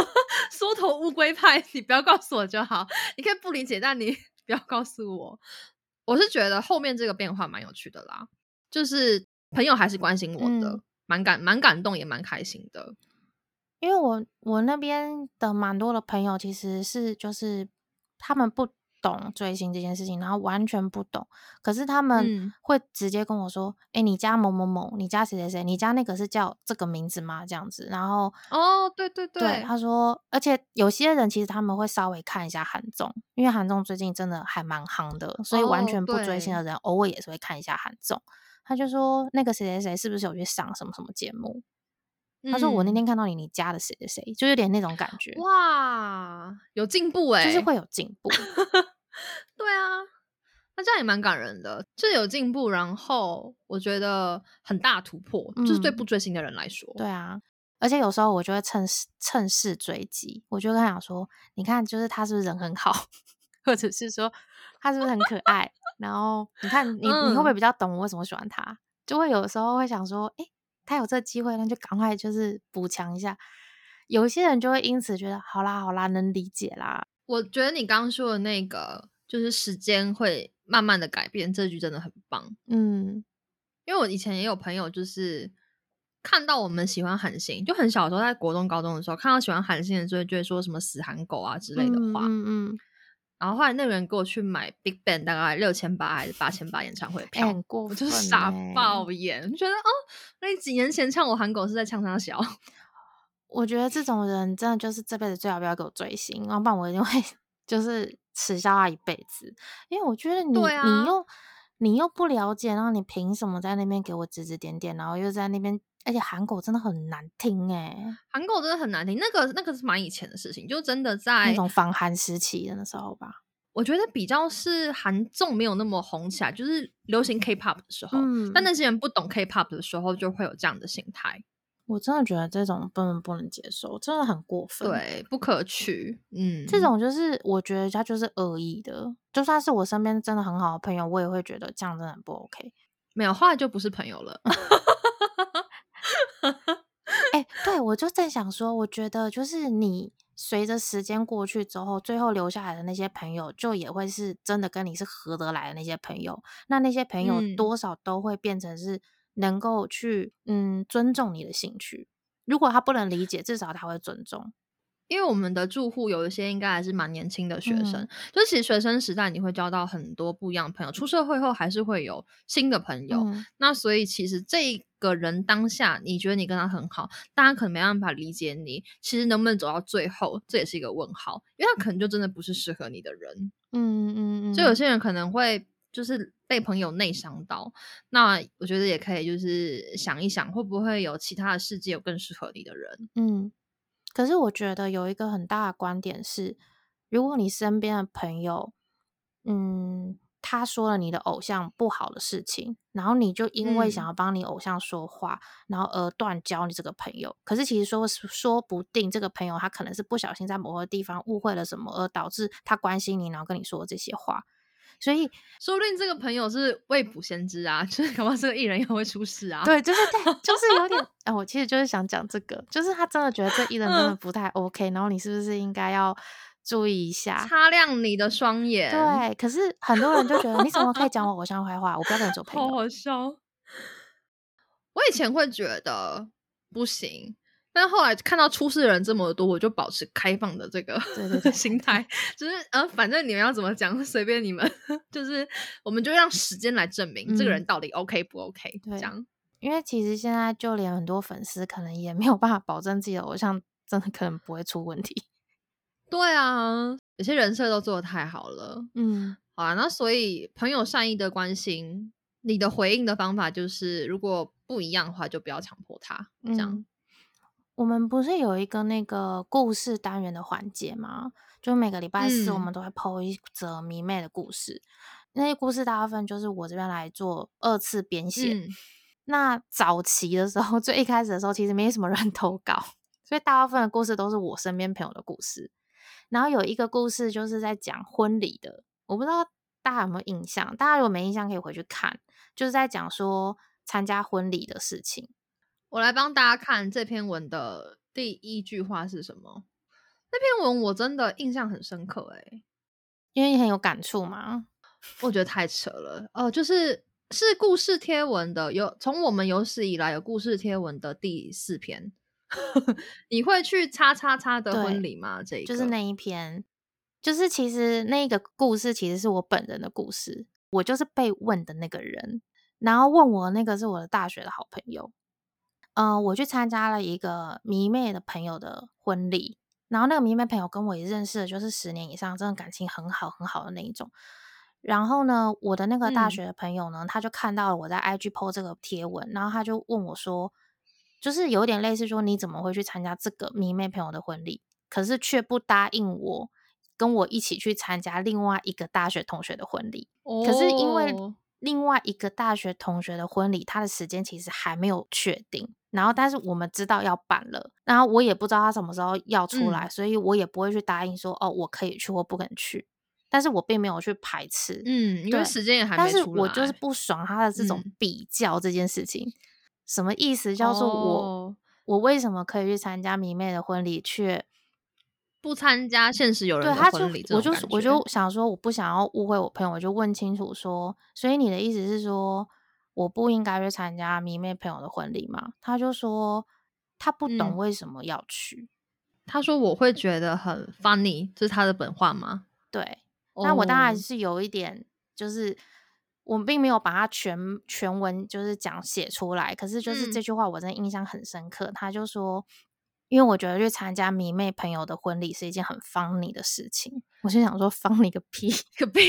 Speaker 1: 缩头乌龟派，你不要告诉我就好。你可以不理解，但你 不要告诉我。我是觉得后面这个变化蛮有趣的啦，就是朋友还是关心我的，
Speaker 2: 嗯
Speaker 1: 蛮感蛮感动，也蛮开心的。
Speaker 2: 因为我我那边的蛮多的朋友其实是就是他们不懂追星这件事情，然后完全不懂，可是他们
Speaker 1: 嗯。
Speaker 2: 会直接跟我说：“哎、你家某某某，你家谁谁谁，你家那个是叫这个名字吗？”这样子，然后
Speaker 1: 哦，对对
Speaker 2: 对他说，而且有些人其实他们会稍微看一下韩综，因为韩综最近真的还蛮夯的，所以完
Speaker 1: 哦
Speaker 2: 全不追星的人偶尔也是会看一下韩综。他就说那个谁谁谁是不是有去上什么什么节目？他说我那
Speaker 1: 嗯。
Speaker 2: 天看到你你加的谁谁谁，就有点那种感觉，
Speaker 1: 哇，有进步哎、
Speaker 2: 就是会有进步。
Speaker 1: 对啊，那这样也蛮感人的，就是有进步，然后我觉得很大突破，就是对
Speaker 2: 嗯
Speaker 1: 不追星的人来说，
Speaker 2: 对啊，而且有时候我就会趁势趁势追击，我就跟他讲说，你看，就是他是不是人很好，或者是说他是不是很可爱，然后你看你你会不会
Speaker 1: 嗯
Speaker 2: 比较懂我为什么喜欢他？就会有时候会想说，诶，他有这机会，那就赶快就是补强一下。有一些人就会因此觉得，好啦好啦，能理解啦。
Speaker 1: 我觉得你刚刚说的那个，就是时间会慢慢的改变，这句真的很棒。
Speaker 2: 嗯
Speaker 1: 因为我以前也有朋友，就是看到我们喜欢韩星，就很小的时候，在国中、高中的时候，看到喜欢韩星的时候，就会说什么“死韩狗”啊之类的话。
Speaker 2: 嗯嗯，
Speaker 1: 然后后来那个人给我去买 Big Bang 大概六千八还是八千八演唱会
Speaker 2: 哎、
Speaker 1: 票，我、就是傻
Speaker 2: 欸
Speaker 1: 爆眼，觉得哦，那你几年前唱我韩狗是在唱他小，
Speaker 2: 我觉得这种人真的就是这辈子最好不要给我追星，要不然我一定会 就是耻笑他一辈子。因为我觉得你、
Speaker 1: 啊
Speaker 2: 你又你又不了解，然后你凭什么在那边给我指指点点，然后又在那边，而且韩狗真的很难听诶、
Speaker 1: 韩狗真的很难听，那个那个是蛮以前的事情，就真的在
Speaker 2: 那
Speaker 1: 在
Speaker 2: 种防韩时期的那时候吧。
Speaker 1: 我觉得比较是韩综没有那么红起来，就是流行 K-pop 的时候，
Speaker 2: 嗯
Speaker 1: 但那些人不懂 K-pop 的时候，就会有这样的心态，
Speaker 2: 我真的觉得这种不能不能接受，真的很过分。，
Speaker 1: 对，不可取，嗯，
Speaker 2: 这种就是我觉得他就是恶意的，就算是我身边真的很好的朋友，我也会觉得这样真的很不 OK。
Speaker 1: 没有，后来就不是朋友了，
Speaker 2: 哎、对我就正想说，我觉得就是你随着时间过去之后，最后留下来的那些朋友，就也会是真的跟你是合得来的那些朋友。那那些朋友
Speaker 1: 嗯
Speaker 2: 多少都会变成是能够去嗯尊重你的兴趣。如果他不能理解，至少他会尊重。
Speaker 1: 因为我们的住户有一些应该还是蛮年轻的学生，
Speaker 2: 嗯
Speaker 1: 就其实学生时代你会交到很多不一样的朋友，出社会后还是会有新的朋友。
Speaker 2: 嗯
Speaker 1: 那所以其实这个人当下你觉得你跟他很好，大家可能没办法理解你，其实能不能走到最后，这也是一个问号，因为他可能就真的不是适合你的人。
Speaker 2: 嗯嗯嗯，
Speaker 1: 就有些人可能会就是被朋友内伤到，那我觉得也可以就是想一想，会不会有其他的世界有更适合你的人。
Speaker 2: 嗯，可是我觉得有一个很大的观点是，如果你身边的朋友，嗯，他说了你的偶像不好的事情，然后你就因为想
Speaker 1: 嗯
Speaker 2: 要帮你偶像说话，然后而断交你这个朋友。可是其实说说不定这个朋友他可能是不小心在某个地方误会了什么，而导致他关心你，然后跟你说这些话。所以
Speaker 1: 说不定这个朋友是未卜先知啊，就是搞不好这个艺人也会出事啊。，
Speaker 2: 对，就是对，就是有点，哎、我其实就是想讲这个，就是他真的觉得这艺人真的
Speaker 1: 嗯
Speaker 2: 不太 OK，然后你是不是应该要注意一下？
Speaker 1: 擦亮你的双眼。，
Speaker 2: 对，可是很多人就觉得你怎么可以讲我 偶像坏话？我不要跟你做朋
Speaker 1: 好
Speaker 2: 友。
Speaker 1: 好笑。我以前会觉得不行，但后来看到出事的人这么多，我就保持开放的这个
Speaker 2: 对
Speaker 1: 心态，就是呃，反正你们要怎么讲随便你们，就是我们就让时间来证明这个
Speaker 2: 嗯
Speaker 1: 人到底 OK 不 OK，、
Speaker 2: 对
Speaker 1: 这样。
Speaker 2: 因为其实现在就连很多粉丝可能也没有办法保证自己的偶像真的可能不会出问题。
Speaker 1: 对啊，有些人设都做的太好了。
Speaker 2: 嗯
Speaker 1: 好啊，那所以朋友善意的关心，你的回应的方法就是，如果不一样的话，就不要强迫他，这样。
Speaker 2: 嗯，我们不是有一个那个故事单元的环节吗？就每个礼拜四我
Speaker 1: 嗯
Speaker 2: 们都会 PO 一则迷妹的故事，那些故事大部分就是我这边来做二次编写。
Speaker 1: 嗯
Speaker 2: 那早期的时候，最一开始的时候，其实没什么人投稿，所以大部分的故事都是我身边朋友的故事。然后有一个故事就是在讲婚礼的，我不知道大家有没有印象，大家如果没印象可以回去看，就是在讲说参加婚礼的事情。
Speaker 1: 我来帮大家看这篇文的第一句话是什么？那篇文我真的印象很深刻、欸，
Speaker 2: 因为你很有感触嘛。
Speaker 1: 我觉得太扯了。哦、就是是故事贴文的，有从我们有史以来有故事贴文的第四篇。你会去叉叉叉的婚礼吗？这一
Speaker 2: 就是那一篇，就是其实那个故事其实是我本人的故事，我就是被问的那个人，然后问我那个是我的大学的好朋友，嗯、我去参加了一个迷妹的朋友的婚礼，然后那个迷妹朋友跟我也认识了，就是十年以上，真的感情很好很好的那一种。然后呢，我的那个大
Speaker 1: 嗯
Speaker 2: 学的朋友呢，他就看到了我在 IG PO 这个贴文，然后他就问我说，就是有点类似说你怎么会去参加这个迷妹朋友的婚礼，可是却不答应我跟我一起去参加另外一个大学同学的婚礼。可是因为
Speaker 1: 哦
Speaker 2: 另外一个大学同学的婚礼，他的时间其实还没有确定，然后但是我们知道要办了，然后我也不知道他什么时候要出来，
Speaker 1: 嗯。
Speaker 2: 所以我也不会去答应说哦我可以去或不肯去，但是我并没有去排斥，
Speaker 1: 嗯，因为时间也还
Speaker 2: 但是
Speaker 1: 没出来，
Speaker 2: 我就是不爽他的这种
Speaker 1: 嗯。
Speaker 2: 比较这件事情，什么意思？叫做我、
Speaker 1: 哦。
Speaker 2: 我为什么可以去参加迷妹的婚礼，却
Speaker 1: 不参加现实有人
Speaker 2: 他就我就我就想说，我不想要误会我朋友，我就问清楚说，所以你的意思是说，我不应该去参加迷妹朋友的婚礼吗？他就说他不懂
Speaker 1: 嗯
Speaker 2: 为什么要去。
Speaker 1: 他说我会觉得很 funny，这是他的本话吗？
Speaker 2: 对，那我当然
Speaker 1: 哦
Speaker 2: 是有一点，就是我并没有把它全全文就是讲写出来，可是就是这
Speaker 1: 嗯
Speaker 2: 句话我真的印象很深刻。他就说，因为我觉得去参加迷妹朋友的婚礼是一件很 funny 的事情，我心想说 funny 个屁，
Speaker 1: 个屁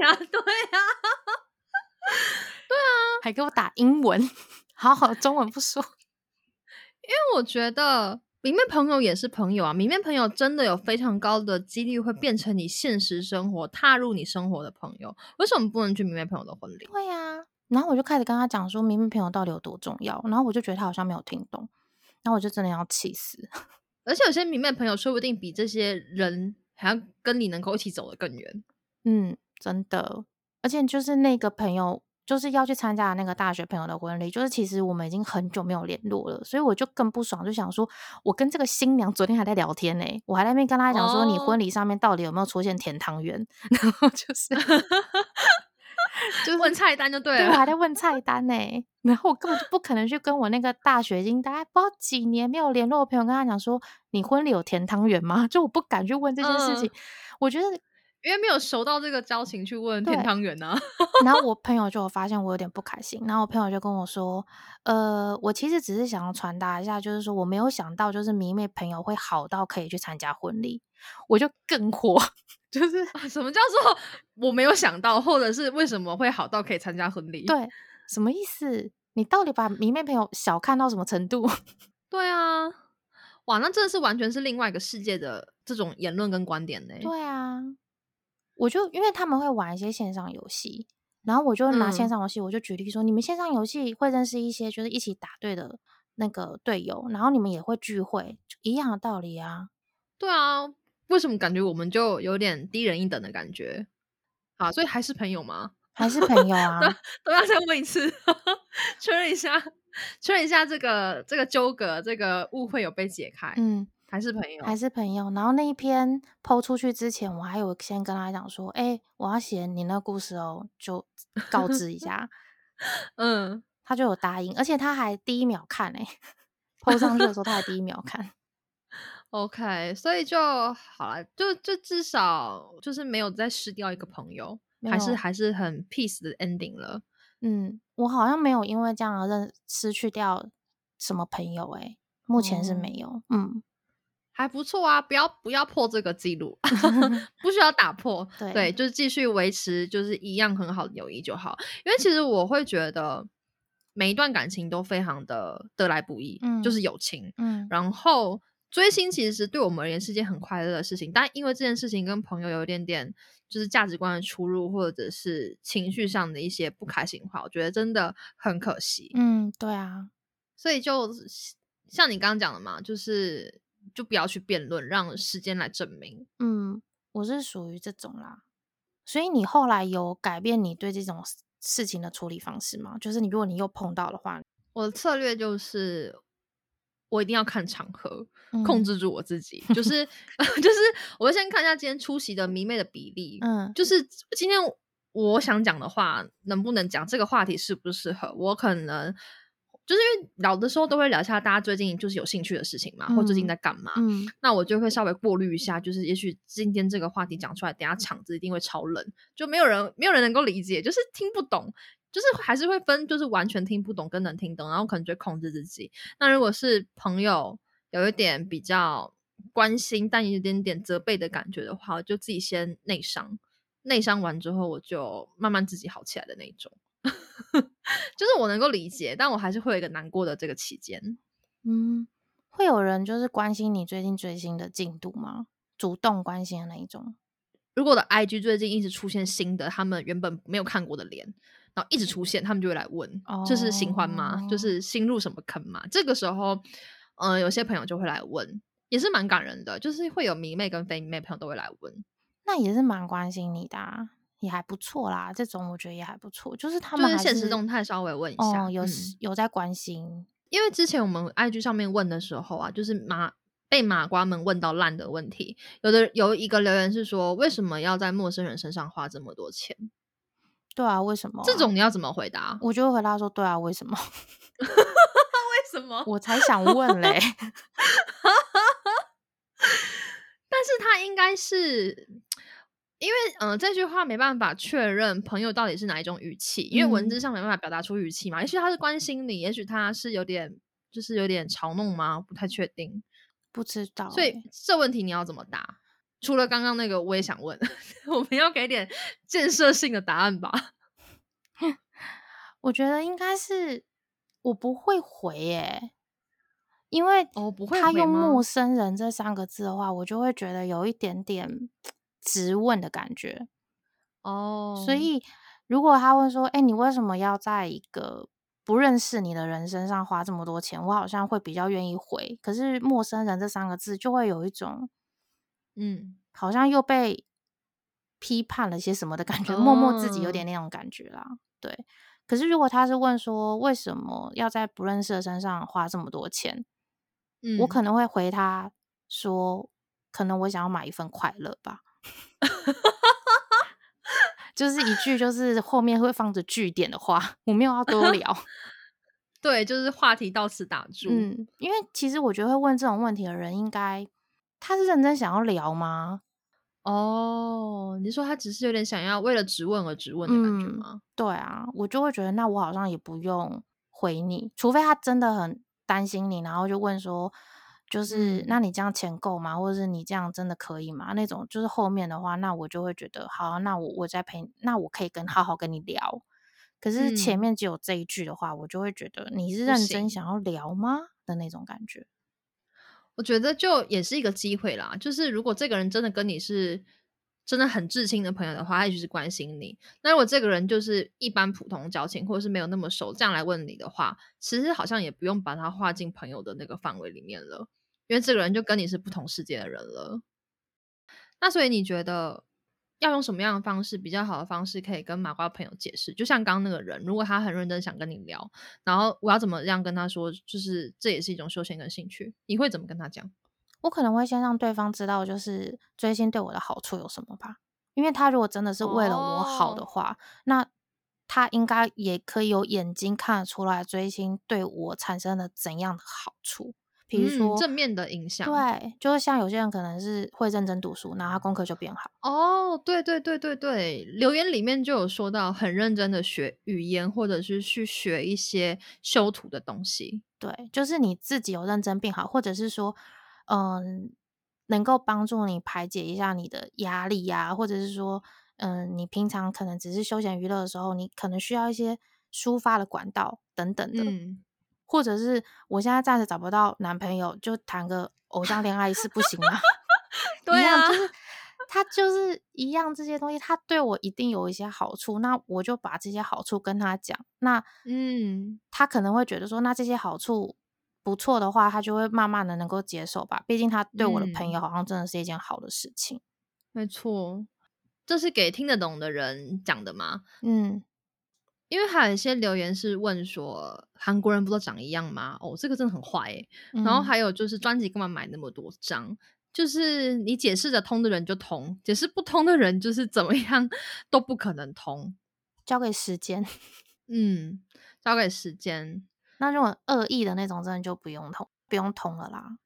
Speaker 1: 呀、对呀、
Speaker 2: 还给我打英文，好好中文不说。
Speaker 1: 因为我觉得迷妹朋友也是朋友啊，迷妹朋友真的有非常高的几率会变成你现实生活、踏入你生活的朋友。为什么不能去迷妹朋友的婚礼？
Speaker 2: 对呀、然后我就开始跟他讲说迷妹朋友到底有多重要，然后我就觉得他好像没有听懂，然后我就真的要气死。
Speaker 1: 而且有些明面朋友说不定比这些人还要跟你能够一起走得更远。
Speaker 2: 嗯，真的，而且就是那个朋友，就是要去参加那个大学朋友的婚礼，就是其实我们已经很久没有联络了，所以我就更不爽，就想说，我跟这个新娘昨天还在聊天呢、我还在那边跟她讲说，你
Speaker 1: 哦
Speaker 2: 婚礼上面到底有没有出现甜汤圆，然后就是，就是
Speaker 1: 问菜单就对
Speaker 2: 对，
Speaker 1: 了。
Speaker 2: 我还在问菜单呢、然后我根本就不可能去跟我那个大学已经大概不知道几年没有联络的朋友跟他讲说，你婚礼有甜汤圆吗？就我不敢去问这件事情。
Speaker 1: 嗯
Speaker 2: 我觉得，
Speaker 1: 因为没有熟到这个交情去问甜汤圆啊。
Speaker 2: 然后我朋 友就有发现我有点不开心，然后我朋友就跟我说，呃，我其实只是想要传达一下，就是说我没有想到，就是迷妹朋友会好到可以去参加婚礼，我就更火，就是
Speaker 1: 什么叫做我没有想到，或者是为什么会好到可以参加婚礼？
Speaker 2: 对，什么意思？你到底把迷妹朋友小看到什么程度？
Speaker 1: 对啊，哇，那真的是完全是另外一个世界的这种言论跟观点呢。
Speaker 2: 对啊，我就因为他们会玩一些线上游戏，然后我就拿线
Speaker 1: 嗯
Speaker 2: 上游戏，我就举例说，你们线上游戏会认识一些就是一起打队的那个队友，然后你们也会聚会，就一样的道理啊。
Speaker 1: 对啊，为什么感觉我们就有点低人一等的感觉？啊，所以还是朋友吗？
Speaker 2: 还是朋友啊，
Speaker 1: 都要再问一次，确认一下，确认一下这个这个纠葛，这个误会有被解开，
Speaker 2: 嗯，
Speaker 1: 还是朋友？
Speaker 2: 还是朋友。然后那一篇抛出去之前，我还有先跟他讲说，哎、我要写你那个故事哦，就告知一下。
Speaker 1: 嗯，
Speaker 2: 他就有答应，而且他还第一秒看哎、欸，抛上去的时候他还第一秒看。
Speaker 1: OK，所以就好了，就就至少就是没有再失掉一个朋友，还是还是很 peace 的 ending 了。
Speaker 2: 嗯，我好像没有因为这样而认失去掉什么朋友诶、目前是没
Speaker 1: 哦
Speaker 2: 有。嗯，
Speaker 1: 还不错啊，不要不要破这个记录，不需要打破，
Speaker 2: 对
Speaker 1: 就是继续维持就是一样很好的友谊就好。因为其实我会觉得每一段感情都非常的得来不易，
Speaker 2: 嗯
Speaker 1: 就是友情。
Speaker 2: 嗯
Speaker 1: 然后追星其实对我们而言是件很快乐的事情，但因为这件事情跟朋友有一点点就是价值观的出入，或者是情绪上的一些不开心的话，我觉得真的很可惜。
Speaker 2: 嗯，对啊，
Speaker 1: 所以就像你刚刚讲的嘛，就是就不要去辩论，让时间来证明。
Speaker 2: 嗯，我是属于这种啦。所以你后来有改变你对这种事事情的处理方式吗？就是你如果你又碰到的话，
Speaker 1: 我的策略就是，我一定要看场合，控
Speaker 2: 嗯。
Speaker 1: 制住我自己，就 是就是，我会先看一下今天出席的迷妹的比例，
Speaker 2: 嗯。
Speaker 1: 就是今天我想讲的话能不能讲，这个话题适不适合我，可能就是因为聊的时候都会聊一下大家最近就是有兴趣的事情嘛，或最近
Speaker 2: 嗯
Speaker 1: 在干嘛，
Speaker 2: 嗯。
Speaker 1: 那我就会稍微过滤一下，就是也许今天这个话题讲出来，等下场子一定会超冷，就没有人没有人能够理解，就是听不懂，就是还是会分，就是完全听不懂跟能听懂，然后可能就会控制自己。那如果是朋友有一点比较关心，但有一点点责备的感觉的话，我就自己先内伤，内伤完之后，我就慢慢自己好起来的那种。就是我能够理解，但我还是会有一个难过的这个期间。
Speaker 2: 嗯，会有人就是关心你最近追星的进度吗？主动关心的那一种？
Speaker 1: 如果我的 IG 最近一直出现新的，他们原本没有看过的脸，然后一直出现，他们就会来问，就是新欢吗？就
Speaker 2: 哦
Speaker 1: 是新入什么坑吗？这个时候，呃，有些朋友就会来问，也是蛮感人的，就是会有迷妹跟非迷妹朋友都会来问，
Speaker 2: 那也是蛮关心你的、啊，也还不错啦。这种我觉得也还不错，就是他
Speaker 1: 就是
Speaker 2: 们还
Speaker 1: 现实动态稍微问一下，
Speaker 2: 哦，有、
Speaker 1: 嗯
Speaker 2: 有在关心。
Speaker 1: 因为之前我们 IG 上面问的时候啊，就是马被马瓜们问到烂的问题，有的有一个留言是说，为什么要在陌生人身上花这么多钱？
Speaker 2: 对啊，为什么啊、
Speaker 1: 这种你要怎么回答？
Speaker 2: 我就会回答说，对啊，为什么？
Speaker 1: 为什么？
Speaker 2: 我才想问嘞。
Speaker 1: 但是他应该是因为，嗯、呃，这句话没办法确认朋友到底是哪一种语气，因为文字
Speaker 2: 嗯
Speaker 1: 上没办法表达出语气嘛。也许他是关心你，也许他是有点，就是有点嘲弄吗？不太确定。
Speaker 2: 不知道欸、
Speaker 1: 所以这问题你要怎么答？除了刚刚那个，我也想问，我们要给点建设性的答案吧。
Speaker 2: 我觉得应该是我不会回耶、因为
Speaker 1: 哦不会
Speaker 2: 他用“陌生人”这三个字的话，我就会觉得有一点点质问的感觉。
Speaker 1: 哦，
Speaker 2: 所以如果他问说：“哎、你为什么要在一个不认识你的人身上花这么多钱？”我好像会比较愿意回。可是“陌生人”这三个字就会有一种
Speaker 1: 嗯，
Speaker 2: 好像又被批判了些什么的感觉，默默自己有
Speaker 1: 哦
Speaker 2: 点那种感觉啦。对，可是如果他是问说为什么要在不认识的身上花这么多钱，
Speaker 1: 嗯
Speaker 2: 我可能会回他说，可能我想要买一份快乐吧。就是一句就是后面会放着句点的话，我没有要多聊。
Speaker 1: 对，就是话题到此打住。
Speaker 2: 嗯，因为其实我觉得会问这种问题的人，应该他是认真想要聊吗？
Speaker 1: 哦，你说他只是有点想要为了质问而质问的感觉吗？
Speaker 2: 对啊，我就会觉得那我好像也不用回你，除非他真的很担心你，然后就问说，就是那你这样钱够吗？或者是你这样真的可以吗？那种就是后面的话，那我就会觉得好，那我我再陪，那我可以跟好好跟你聊。可是前面只有这一句的话，我就会觉得你是认真想要聊吗的那种感觉。
Speaker 1: 我觉得就也是一个机会啦，就是如果这个人真的跟你是真的很至亲的朋友的话，他也许是关心你。那如果这个人就是一般普通交情，或者是没有那么熟，这样来问你的话，其实好像也不用把他划进朋友的那个范围里面了，因为这个人就跟你是不同世界的人了。那所以你觉得？要用什么样的方式比较好的方式可以跟麻瓜朋友解释？就像刚刚那个人，如果他很认真想跟你聊，然后我要怎么样跟他说？就是这也是一种休闲跟兴趣，你会怎么跟他讲？
Speaker 2: 我可能会先让对方知道，就是追星对我的好处有什么吧。因为他如果真的是为了我好的话，那他应该也可以有眼睛看得出来追星对我产生了怎样的好处。比如说
Speaker 1: 正面的影响，
Speaker 2: 对，就是像有些人可能是会认真读书，然后他功课就变好。
Speaker 1: 哦，对对对对对，留言里面就有说到很认真的学语言，或者是去学一些修图的东西。
Speaker 2: 对，就是你自己有认真变好，或者是说，嗯，能够帮助你排解一下你的压力呀，或者是说，嗯，你平常可能只是休闲娱乐的时候，你可能需要一些抒发的管道等等的。或者是我现在暂时找不到男朋友，就谈个偶像恋爱是不行吗？
Speaker 1: 对
Speaker 2: 啊，就是他就是一样这些东西，他对我一定有一些好处，那我就把这些好处跟他讲。那嗯，他可能会觉得说，那这些好处不错的话，他就会慢慢的能够接受吧。毕竟他对我的朋友好像真的是一件好的事情。
Speaker 1: 没错，这是给听得懂的人讲的吗？嗯。因为还有一些留言是问说，韩国人不都长一样吗？哦，这个真的很坏诶。然后还有就是专辑干嘛买那么多张？就是你解释的通的人就通，解释不通的人就是怎么样都不可能通。
Speaker 2: 交给时间，
Speaker 1: 嗯，交给时间。
Speaker 2: 那如果恶意的那种，真的就不用通，不用通了啦。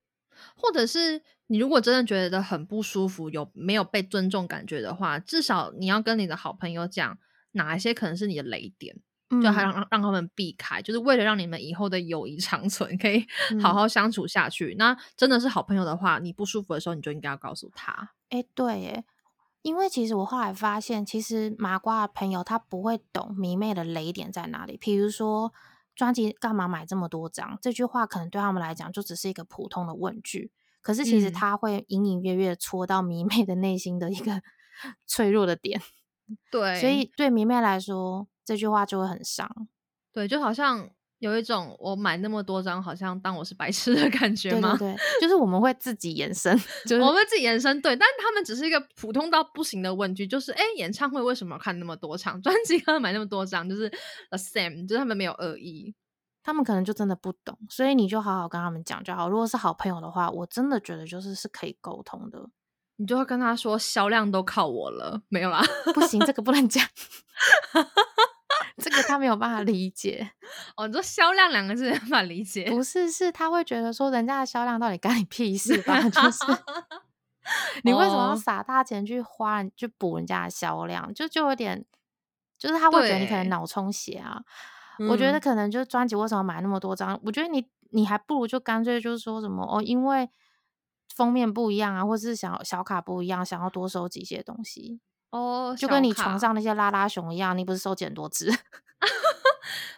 Speaker 1: 或者是你如果真的觉得很不舒服，有没有被尊重感觉的话，至少你要跟你的好朋友讲。哪一些可能是你的雷点，就还让让让他们避开，就是为了让你们以后的友谊长存，可以 好好相处下去。那真的是好朋友的话，你不舒服的时候，你就应该要告诉他。
Speaker 2: 哎，对，哎，因为其实我后来发现，其实麻瓜的朋友他不会懂迷妹的雷点在哪里。比如说，专辑干嘛买这么多张？这句话可能对他们来讲就只是一个普通的问句，可是其实他会隐隐约约戳到迷妹的内心的一个 脆弱的点。
Speaker 1: 对，
Speaker 2: 所以对迷妹来说，这句话就会很伤。
Speaker 1: 对，就好像有一种我买那么多张，好像当我是白痴的感觉吗？
Speaker 2: 对，就是我们会自己延伸，就是
Speaker 1: 我们自己延伸。对，但他们只是一个普通到不行的问句，就是哎，演唱会为什么看那么多场？专辑刚刚买那么多张，就是 the same，就是他们没有恶意，
Speaker 2: 他们可能就真的不懂。所以你就好好跟他们讲就好。如果是好朋友的话，我真的觉得就是是可以沟通的。
Speaker 1: 你就会跟他说销量都靠我了，没有啦，
Speaker 2: 不行，这个不能讲，这个他没有办法理解。
Speaker 1: 哦，你说销量两个字没办法理解，
Speaker 2: 不是，是他会觉得说人家的销量到底干你屁事吧？就是 你为什么要撒大钱去花去补人家的销量？就就有点，就是他会觉得你可能脑充血啊。我觉得可能就是专辑为什么买那么多张？我觉得你你还不如就干脆就是说什么哦，因为。封面不一样啊，或者是想小卡不一样，想要多收集一些东西
Speaker 1: 哦，
Speaker 2: 就跟你床上那些拉拉熊一样，你不是收集很多只？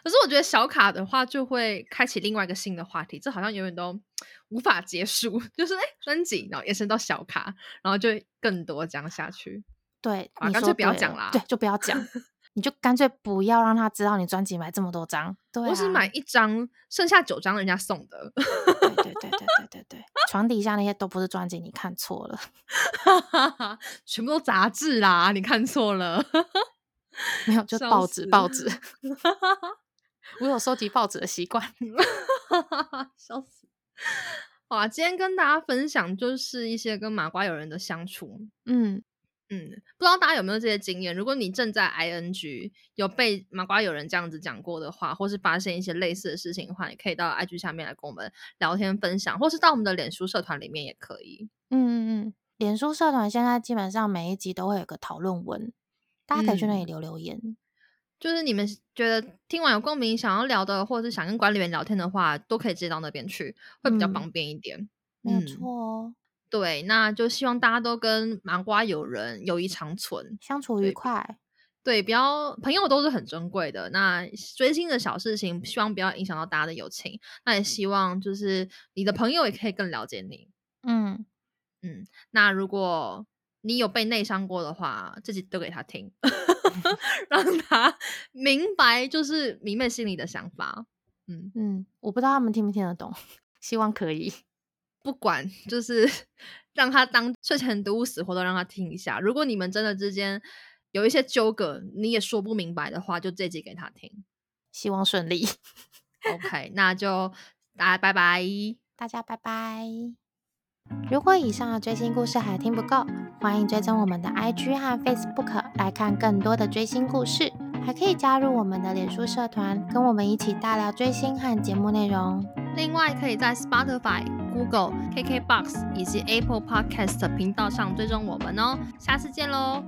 Speaker 1: 可是我觉得小卡的话就会开启另外一个新的话题，这好像永远都无法结束。就是哎，专辑然后延伸到小卡，然后就更多这样下去。
Speaker 2: 对，
Speaker 1: 啊，干脆不要讲啦，
Speaker 2: 对，就不要讲。你就干脆不要让他知道你专辑买这么多张，对，
Speaker 1: 我是买一张，剩下九张人家送的。
Speaker 2: 对对对对对对对，床底下那些都不是专辑，你看错了，
Speaker 1: 全部都杂志啦，你看错了，
Speaker 2: 没有，就报纸报 纸。我有收集报纸的习惯，
Speaker 1: 笑死。好啊，今天跟大家分享就是一些跟麻瓜友人的相处，嗯。嗯，不知道大家有没有这些经验？如果你正在 ing 有被麻瓜有人这样子讲过的话，或是发现一些类似的事情的话，你可以到 IG 下面来跟我们聊天分享，或是到我们的脸书社团里面也可以。
Speaker 2: 嗯嗯嗯，脸书社团现在基本上每一集都会有个讨论文，大家可以去那里留留言。
Speaker 1: 就是你们觉得听完有共鸣，想要聊的，或者是想跟管理员聊天的话，都可以直接到那边去，会比较方便一点。
Speaker 2: 没有错哦。
Speaker 1: 对，那就希望大家都跟麻瓜友人友谊长存，
Speaker 2: 相处愉快。
Speaker 1: 对，不要朋友都是很珍贵的。那追星的小事情，希望不要影响到大家的友情。那也希望就是你的朋友也可以更了解你。嗯嗯。那如果你有被内伤过的话，自己都给他听，让他明白就是迷妹心里的想法。
Speaker 2: 嗯嗯，我不知道他们听不听得懂，希望可以。
Speaker 1: 不管就是 让他当睡前读物死活都让他听一下。如果你们真的之间有一些纠葛，你也说不明白的话，就这集给他听。
Speaker 2: 希望顺利。
Speaker 1: OK，那就 大家拜拜，
Speaker 2: 大家拜拜。如果以上的追星故事还听不够，欢迎追踪我们的 IG 和 Facebook 来看更多的追星故事，还可以加入我们的脸书社团，跟我们一起大聊追星和节目内容。
Speaker 1: 另外，可以在 Spotify、Google、KKBox 以及 Apple Podcast 频道上追踪我们哦。下次见喽！